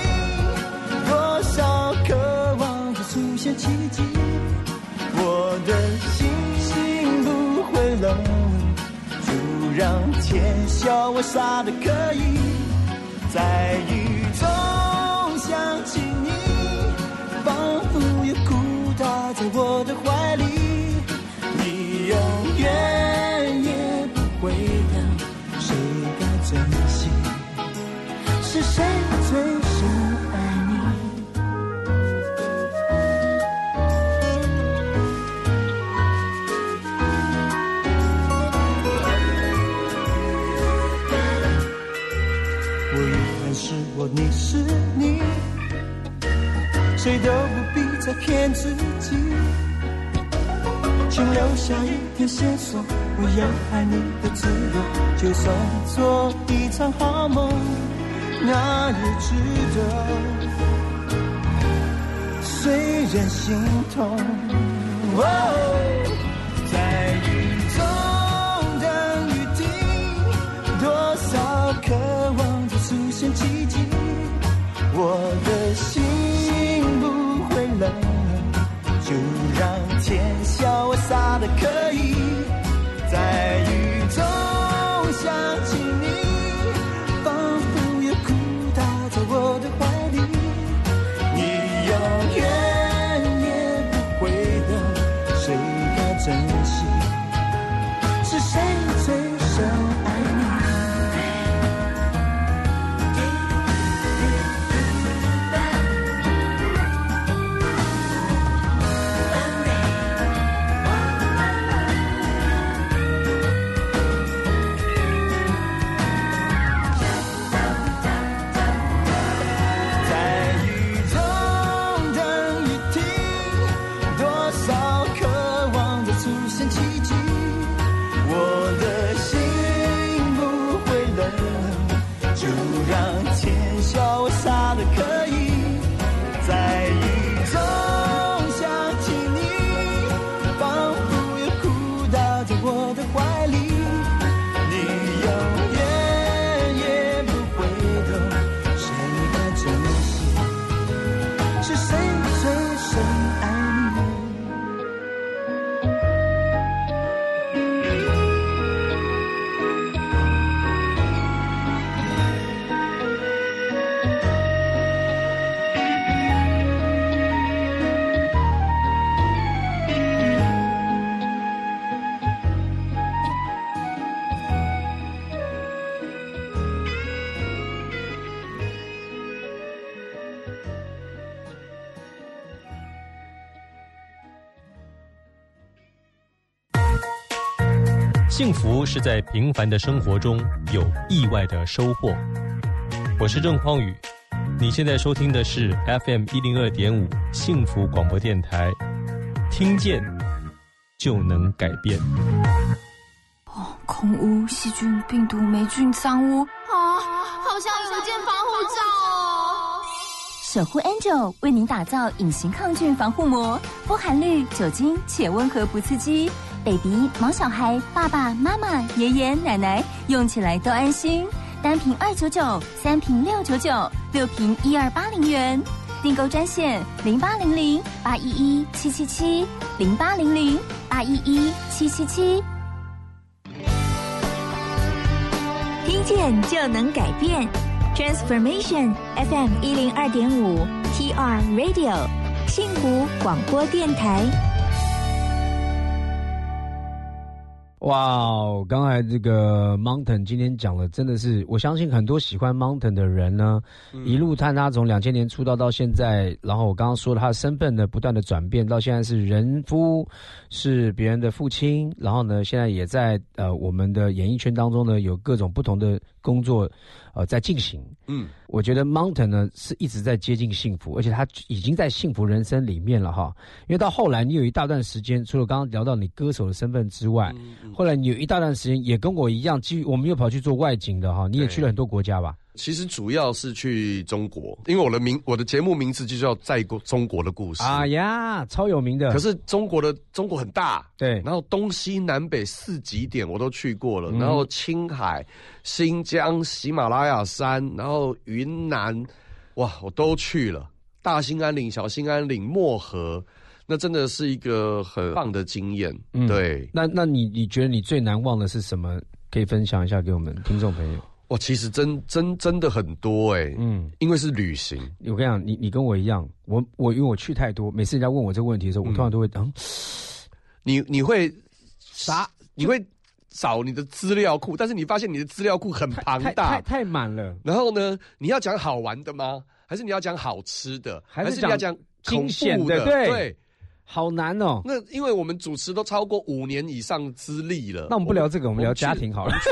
S6: 多少渴望着出现奇迹，我的心心不会冷。让天笑我傻的可以，在雨中想起你，仿佛有哭打在我的怀里，你永远也不会懂，谁该珍惜？是谁最？是我你是你，谁都不必再骗自己，请留下一点线索，我要爱你的自由，就算做一场好梦，那也值得。虽然心痛。在雨中等雨停，多少渴望出现奇迹，我的心不会冷，就让天笑我傻的可以，在
S9: 幸福是在平凡的生活中有意外的收获。我是郑匡宇，你现在收听的是 FM 一零二点五幸福广播电台，听见就能改变。
S10: 哦，空污、细菌、病毒、霉菌、脏污啊，好像有一件防护罩哦。
S11: 守护 Angel 为您打造隐形抗菌防护膜，不含氯、酒精且温和不刺激，baby、毛小孩、爸爸妈妈、爷爷奶奶用起来都安心。单瓶二九九，三瓶六九九，六瓶一二八零元。订购专线零八零零八一一七七七零八零零八一一七七七。
S12: 听见就能改变，Transformation FM 一零二点五 TR Radio 幸福广播电台。
S1: 哇哦！刚才这个 Mountain 今天讲的真的是，我相信很多喜欢 Mountain 的人呢，一路看他从两千年出道到现在，然后我刚刚说了他的身份呢不断的转变，到现在是人夫，是别人的父亲，然后呢现在也在呃我们的演艺圈当中呢有各种不同的工作呃在进行。
S2: 嗯，
S1: 我觉得 Mountain 呢是一直在接近幸福，而且他已经在幸福人生里面了哈。因为到后来你有一大段时间，除了刚刚聊到你歌手的身份之外，后来你有一大段时间也跟我一样，继续我们又跑去做外景的哈。你也去了很多国家吧？
S2: 其实主要是去中国，因为我的名我的节目名字就叫在过中国的故事。
S1: 啊呀，超有名的。
S2: 可是中国的中国很大，
S1: 对，
S2: 然后东西南北四极点我都去过了，
S1: 嗯
S2: 然后青海、新疆、喜马拉雅山，然后云南，哇，我都去了。大兴安岭、小兴安岭、漠河，那真的是一个很棒的经验。
S1: 嗯
S2: 对，
S1: 那那你你觉得你最难忘的是什么？可以分享一下给我们听众朋友。
S2: 哇，其实真真真的很多哎、
S1: 嗯，
S2: 因为是旅行。
S1: 我跟你讲，你你跟我一样，我我因为我去太多，每次人家问我这个问题的时候，我通常都会嗯，
S2: 你你会
S1: 啥？
S2: 你会找你的资料库，但是你发现你的资料库很庞大
S1: 太，太满了。
S2: 然后呢，你要讲好玩的吗？还是你要讲好吃的？
S1: 还是
S2: 是你要讲
S1: 惊
S2: 恐
S1: 险的
S2: 怖的？
S1: 对好难哦。
S2: 那因为我们主持都超过五年以上资历了，
S1: 那我们不聊这个，我们聊家庭好了。*laughs*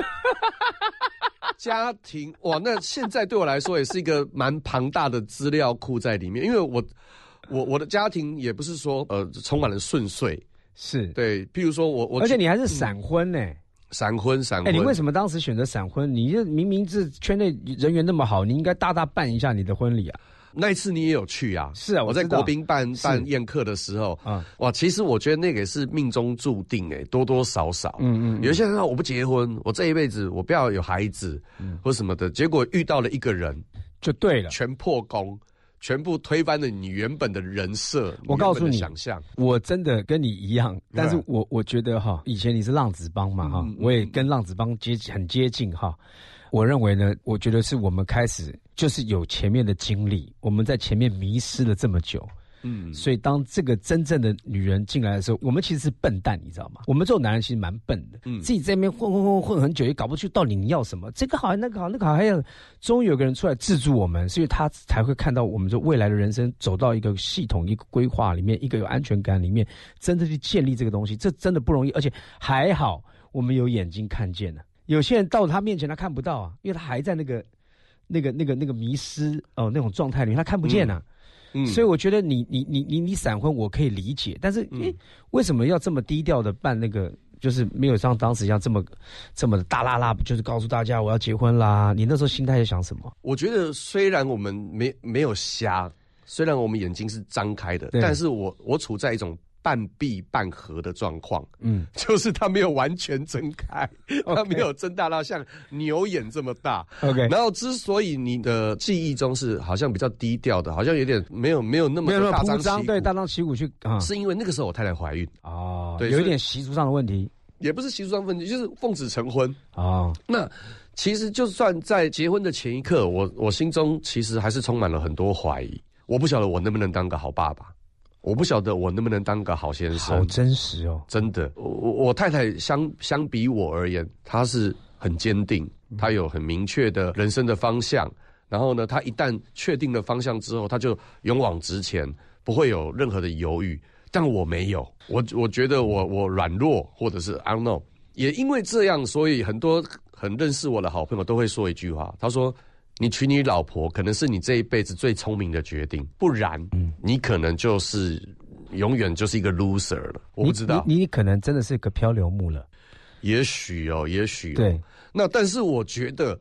S2: 家庭哇，那现在对我来说也是一个蛮庞大的资料库在里面，因为我我我的家庭也不是说呃充满了顺遂，
S1: 是
S2: 对，譬如说我我
S1: 而且你还是闪婚呢、
S2: 闪婚闪
S1: 哎、
S2: 婚，
S1: 你为什么当时选择闪婚？你这明明是圈内人缘那么好，你应该大大办一下你的婚礼啊！
S2: 那一次你也有去啊？
S1: 是啊，
S2: 我在国宾办办宴客的时候，
S1: 啊，
S2: 哇，其实我觉得那个也是命中注定哎，多多少少，
S1: 嗯嗯
S2: 有些人说我不结婚，我这一辈子我不要有孩子，嗯。或什么的，结果遇到了一个人，
S1: 就对了。
S2: 全破功，全部推翻了你原本的人设，
S1: 我告诉你
S2: 想象，
S1: 我真的跟你一样，但是
S2: 嗯
S1: 我我觉得哈，以前你是浪子帮嘛哈我也跟浪子帮接很接近哈。我认为呢，我觉得是我们开始就是有前面的经历，我们在前面迷失了这么久，
S2: 嗯，
S1: 所以当这个真正的女人进来的时候，我们其实是笨蛋，你知道吗？我们这种男人其实蛮笨的，
S2: 嗯。
S1: 自己在那边混混混混很久，也搞不清到底你要什么，这个好那个好那个好，还有终于有个人出来制住我们，所以他才会看到我们这未来的人生走到一个系统、一个规划里面，一个有安全感里面，真的去建立这个东西，这真的不容易，而且还好我们有眼睛看见了。有些人到他面前他看不到啊，因为他还在那个、那个、那个、那个迷失哦、那种状态里面，他看不见啊。
S2: 嗯
S1: 所以我觉得你你你你你闪婚我可以理解，但是诶、为什么要这么低调的办那个？就是没有像当时一样这么这么大啦啦，就是告诉大家我要结婚啦。你那时候心态在想什么？
S2: 我觉得虽然我们没没有瞎，虽然我们眼睛是张开的，但是我我处在一种半闭半合的状况，
S1: 嗯，*laughs*
S2: 就是它没有完全睁开，它没有睁大到像牛眼这么大。
S1: OK
S2: 然后之所以你的记忆中是好像比较低调的，好像有点没有没有那么
S1: 没有那么
S2: 大张
S1: 对，大张旗鼓去啊，
S2: 是因为那个时候我太太怀孕，
S1: 哦，
S2: 对有一
S1: 点习俗上的问题。
S2: 也不是习俗上问题，就是奉子成婚。
S1: 哦，
S2: 那其实就算在结婚的前一刻，我我心中其实还是充满了很多怀疑。我不晓得我能不能当个好爸爸，我不晓得我能不能当个好先生。
S1: 好真实哦，
S2: 真的，我我我太太相相比我而言，她是很坚定，她有很明确的人生的方向。然后呢，她一旦确定了方向之后，她就勇往直前，不会有任何的犹豫。但我没有，我我觉得我我软弱，或者是 I don't know。也因为这样，所以很多很认识我的好朋友都会说一句话，他说：“你娶你老婆可能是你这一辈子最聪明的决定，不然，你可能就是永远就是一个 loser 了。”我不知道，
S1: 你可能真的是个漂流木了。
S2: 也许哦，也许、哦、
S1: 对。
S2: 那但是我觉得，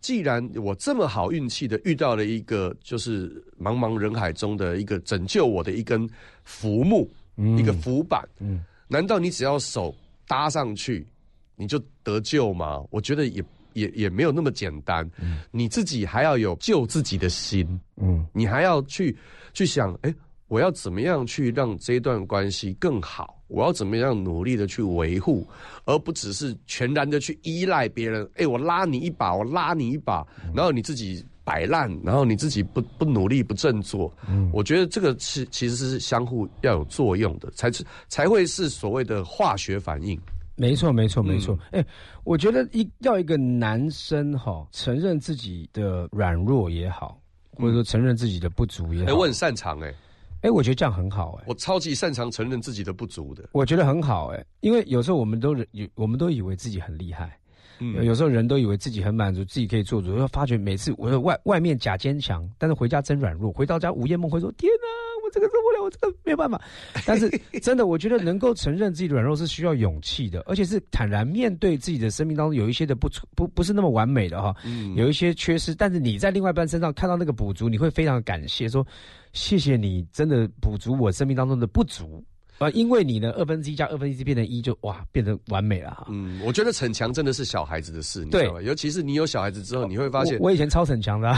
S2: 既然我这么好运气的遇到了一个就是茫茫人海中的一个拯救我的一根浮木，
S1: 嗯
S2: 一个浮板，
S1: 嗯，
S2: 难道你只要手搭上去，你就得救吗？我觉得也也也没有那么简单。你自己还要有救自己的心，
S1: 嗯，
S2: 你还要去去想，哎，我要怎么样去让这段关系更好？我要怎么样努力的去维护，而不只是全然的去依赖别人。哎，我拉你一把，我拉你一把，然后你自己摆烂，然后你自己不不努力不振作。嗯，我觉得这个是其实是相互要有作用的，才是才会是所谓的化学反应。
S1: 没错，没错，没错。哎、
S2: 嗯
S1: 我觉得一要一个男生哈，承认自己的软弱也好，或者说承认自己的不足也
S2: 哎，
S1: 好，
S2: 我很擅长哎、
S1: 哎、我觉得这样很好哎、
S2: 我超级擅长承认自己的不足的。
S1: 我觉得很好哎、因为有时候我们都以，我们都以为自己很厉害，
S2: 嗯
S1: 有时候人都以为自己很满足，自己可以做主，要发觉每次我的外外面假坚强，但是回家真软弱，回到家午夜梦回说：“天哪，我这个受不了，我这个没有办法。”但是真的，我觉得能够承认自己的软弱是需要勇气的，而且是坦然面对自己的生命当中有一些的不足不不是那么完美的哈，
S2: 嗯
S1: 有一些缺失，但是你在另外一半身上看到那个补足，你会非常感谢，说谢谢你真的补足我生命当中的不足。啊，因为你呢，二分之一加二分之一变成一，就哇，变得完美了哈。
S2: 嗯，我觉得逞强真的是小孩子的事，你知道吗？尤其是你有小孩子之后，你会发现
S1: 我，我以前超逞强的、啊，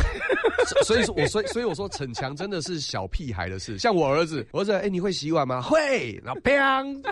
S2: 所以说我所以所以我说逞强真的是小屁孩的事。像我儿子，我儿子，哎、你会洗碗吗？会，然后砰，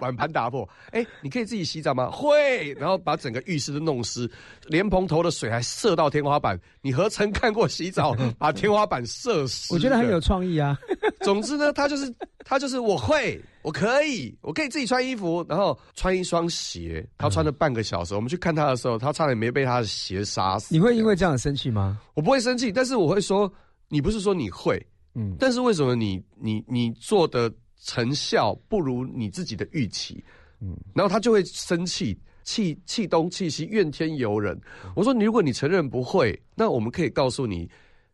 S2: 碗盘打破。哎、你可以自己洗澡吗？会，然后把整个浴室都弄湿，莲蓬头的水还射到天花板。你何曾看过洗澡把天花板射湿？
S1: 我觉得很有。创意啊。*laughs*
S2: 总之呢，他就是他就是我会，我可以，我可以自己穿衣服，然后穿一双鞋。他穿了半个小时，我们去看他的时候，他差点没被他的鞋杀死。
S1: 你会因为这样生气吗？
S2: 我不会生气，但是我会说，你不是说你会，
S1: 嗯，
S2: 但是为什么你你你做的成效不如你自己的预期？嗯，然后他就会生气，气气东气西，怨天尤人。我说，你如果你承认不会，那我们可以告诉你，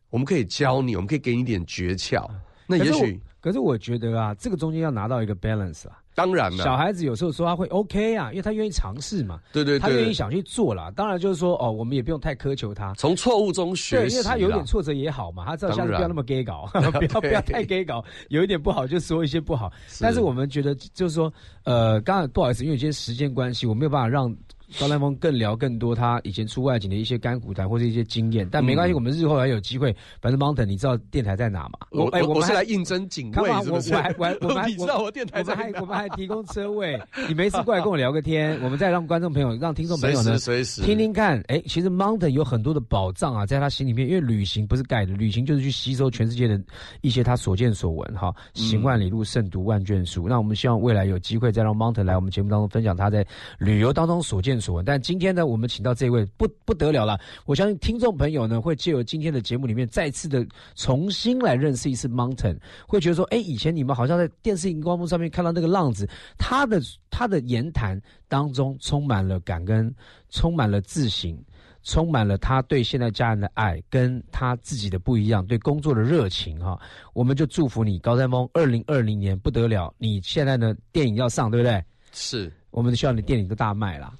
S2: 我们可以教你，我们可以给你一点诀窍。那也
S1: 可是我
S2: 许
S1: 可是我觉得啊，这个中间要拿到一个 balance 啊，
S2: 当然了，
S1: 小孩子有时候说他会 OK 啊，因为他愿意尝试嘛，
S2: 对对对，
S1: 他愿意想去做啦。当然就是说哦，我们也不用太苛求他，
S2: 从错误中学
S1: 习，因为他有点挫折也好嘛，他知道下次不要那么 gay 搞，*laughs* 不要不要太 gay 搞，*laughs* 有一点不好就说一些不好。但是我们觉得就是说，呃，刚刚不好意思，因为今天时间关系，我没有办法让。高兰峰更聊更多他以前出外景的一些干股台或者一些经验，但没关系，我们日后还有机会。反正 Mountain，你知道电台在哪吗？
S2: 我哎，我是来应征警卫，是不是？
S1: 我还我我们还 *laughs*
S2: 知道我电台在
S1: 哪？我们还提供车位，你没事过来跟我聊个天，我们再让观众朋友、让听众朋友呢听听看。哎，其实 Mountain 有很多的宝藏啊，在他心里面，因为旅行不是盖的，旅行就是去吸收全世界的一些他所见所闻。哈，行万里路，胜读万卷书。那我们希望未来有机会再让 Mountain 来我们节目当中分享他在旅游当中所见但今天。呢我们请到这位不不得了了，我相信听众朋友呢会借由今天的节目里面再次的重新来认识一次 Mountain，会觉得说，哎，以前你们好像在电视荧光幕上面看到那个浪子，他的他的言谈当中充满了感恩，充满了自省，充满了他对现在家人的爱，跟他自己的不一样，对工作的热情哈。我们就祝福你高山峰，二零二零年不得了，你现在呢电影要上，对不对？
S2: 是，
S1: 我们希望你电影都大卖了。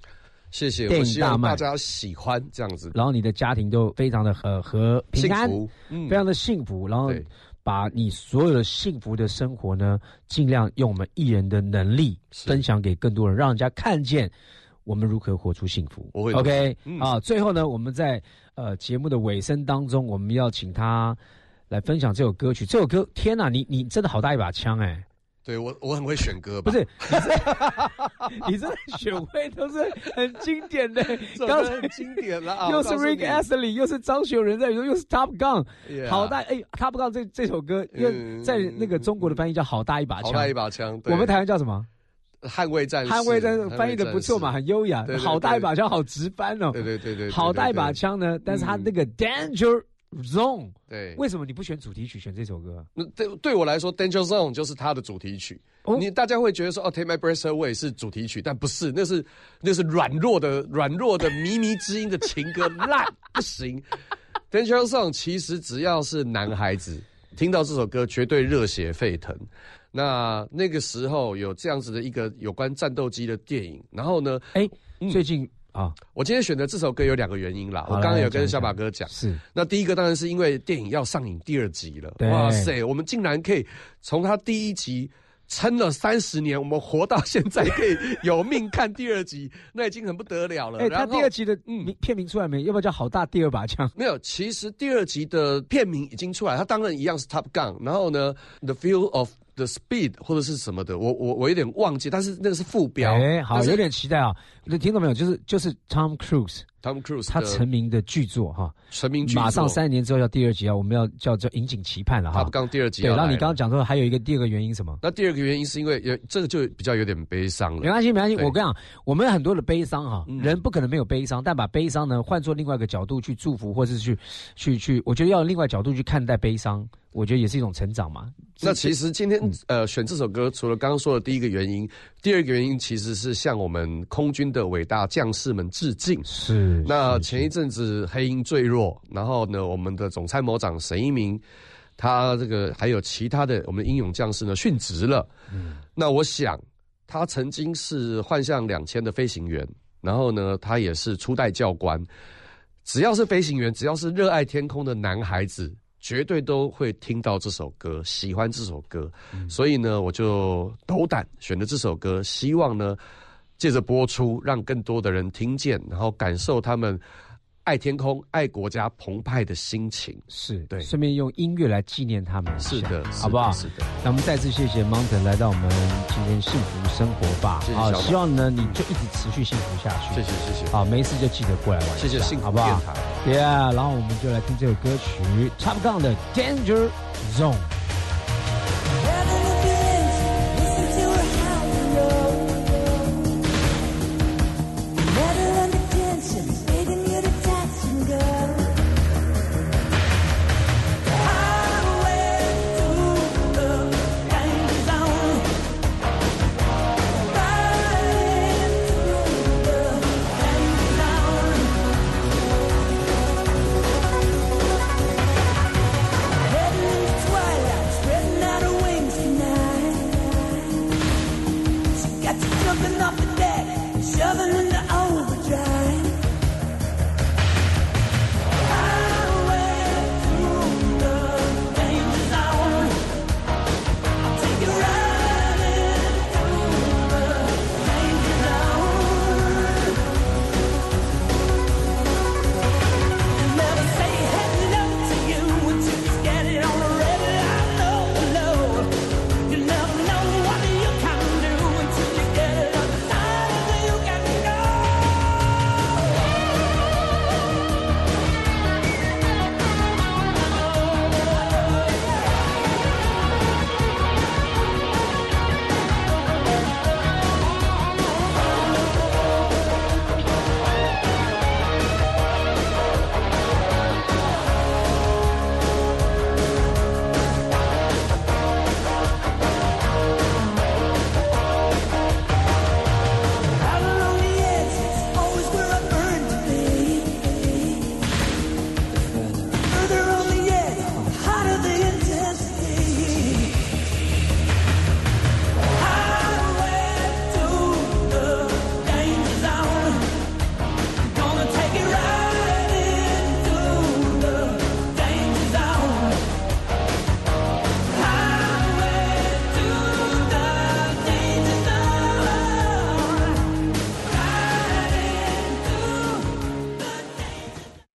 S2: 谢谢，
S1: 电影大卖，
S2: 大家喜欢这样子，
S1: 然后你的家庭都非常的和和平安，非常的幸福，然后把你所有的幸福的生活呢，尽量用我们艺人的能力分享给更多人，让人家看见我们如何活出幸福。我会。OK 啊，最后呢，我们在呃节目的尾声当中，我们要请他来分享这首歌曲。这首歌，天哪，你你真的好大一把枪哎！
S2: 对我，我很会选歌，
S1: 不是？你这 *laughs* 选会都是很经典的，*laughs*
S2: 刚才很经典了，*laughs*
S1: 又是 Rick Astley，又是张学仁在又是 Top Gun，好大哎！Top Gun 这这首歌，因为在那个中国的翻译叫“好大一把枪”，
S2: 好大一把枪。
S1: 我们台湾叫什么？
S2: 捍卫战士。
S1: 捍卫战士翻译的不错嘛，很优雅。好大一把枪，好直翻哦。
S2: 对对对对。
S1: 好大一把枪呢，但是他那个 Danger。Zone，
S2: 对，
S1: 为什么你不选主题曲，选这首歌？
S2: 那对对我来说，Danger Zone 就是它的主题曲。你大家会觉得说，哦，Take My Breath Away 是主题曲，但不是，那是那是软弱的、软弱的靡靡之音的情歌，烂不行。*laughs* Danger Zone 其实只要是男孩子听到这首歌，绝对热血沸腾。那那个时候有这样子的一个有关战斗机的电影，然后呢，
S1: 哎，最近。啊，
S2: 我今天选择这首歌有两个原因啦。我刚刚有跟小马哥讲，
S1: 是
S2: 那第一个当然是因为电影要上映第二集了。哇塞，我们竟然可以从他第一集撑了三十年，我们活到现在可以有命看第二集，那已经很不得了了。*laughs* 哎，
S1: 他第二集的名片名出来没？要不要叫好大第二把枪？
S2: 没有，其实第二集的片名已经出来，他当然一样是 Top Gun。然后呢，The Feel of The Speed 或者是什么的，我我我有点忘记，但是那个是副标。
S1: 哎，好，有点期待啊！你听到没有？就是就是 Tom Cruise。
S2: Tom Cruise
S1: 他成名的巨作哈，
S2: 成名巨
S1: 作，马上三年之后要第二集啊，我们要叫叫引颈期盼了哈。
S2: 他刚第二集，
S1: 对，然后你刚刚讲说还有一个第二个原因什么？
S2: 那第二个原因是因为有这个就比较有点悲伤了。
S1: 没关系没关系，我跟你讲，我们很多的悲伤哈，人不可能没有悲伤，但把悲伤呢换做另外一个角度去祝福，或是去去去，我觉得要另外角度去看待悲伤。我觉得也是一种成长嘛。
S2: 那其实今天呃选这首歌，除了刚刚说的第一个原因，第二个原因其实是向我们空军的伟大将士们致敬。
S1: 是。
S2: 那前一阵子黑鹰坠落，然后呢，我们的总参谋长沈一鸣，他这个还有其他的我们英勇将士呢殉职了。嗯。那我想，他曾经是幻象两千的飞行员，然后呢，他也是初代教官。只要是飞行员，只要是热爱天空的男孩子。绝对都会听到这首歌，喜欢这首歌，所以呢，我就斗胆选了这首歌，希望呢，借着播出，让更多的人听见，然后感受他们。爱天空、爱国家、澎湃的心情
S1: 是
S2: 对，
S1: 顺便用音乐来纪念他们，
S2: 是的，
S1: 好不好？
S2: 是的。
S1: 那我们再次谢谢 Mountain 来到我们今天幸福生活吧，
S2: 好，
S1: 希望呢你就一直持续幸福下去。
S2: 谢谢谢谢。
S1: 好，没事就记得过来玩，
S2: 谢谢幸福
S1: 好不好？Yeah，然后我们就来听这首歌曲 Top Gun 的 Danger Zone。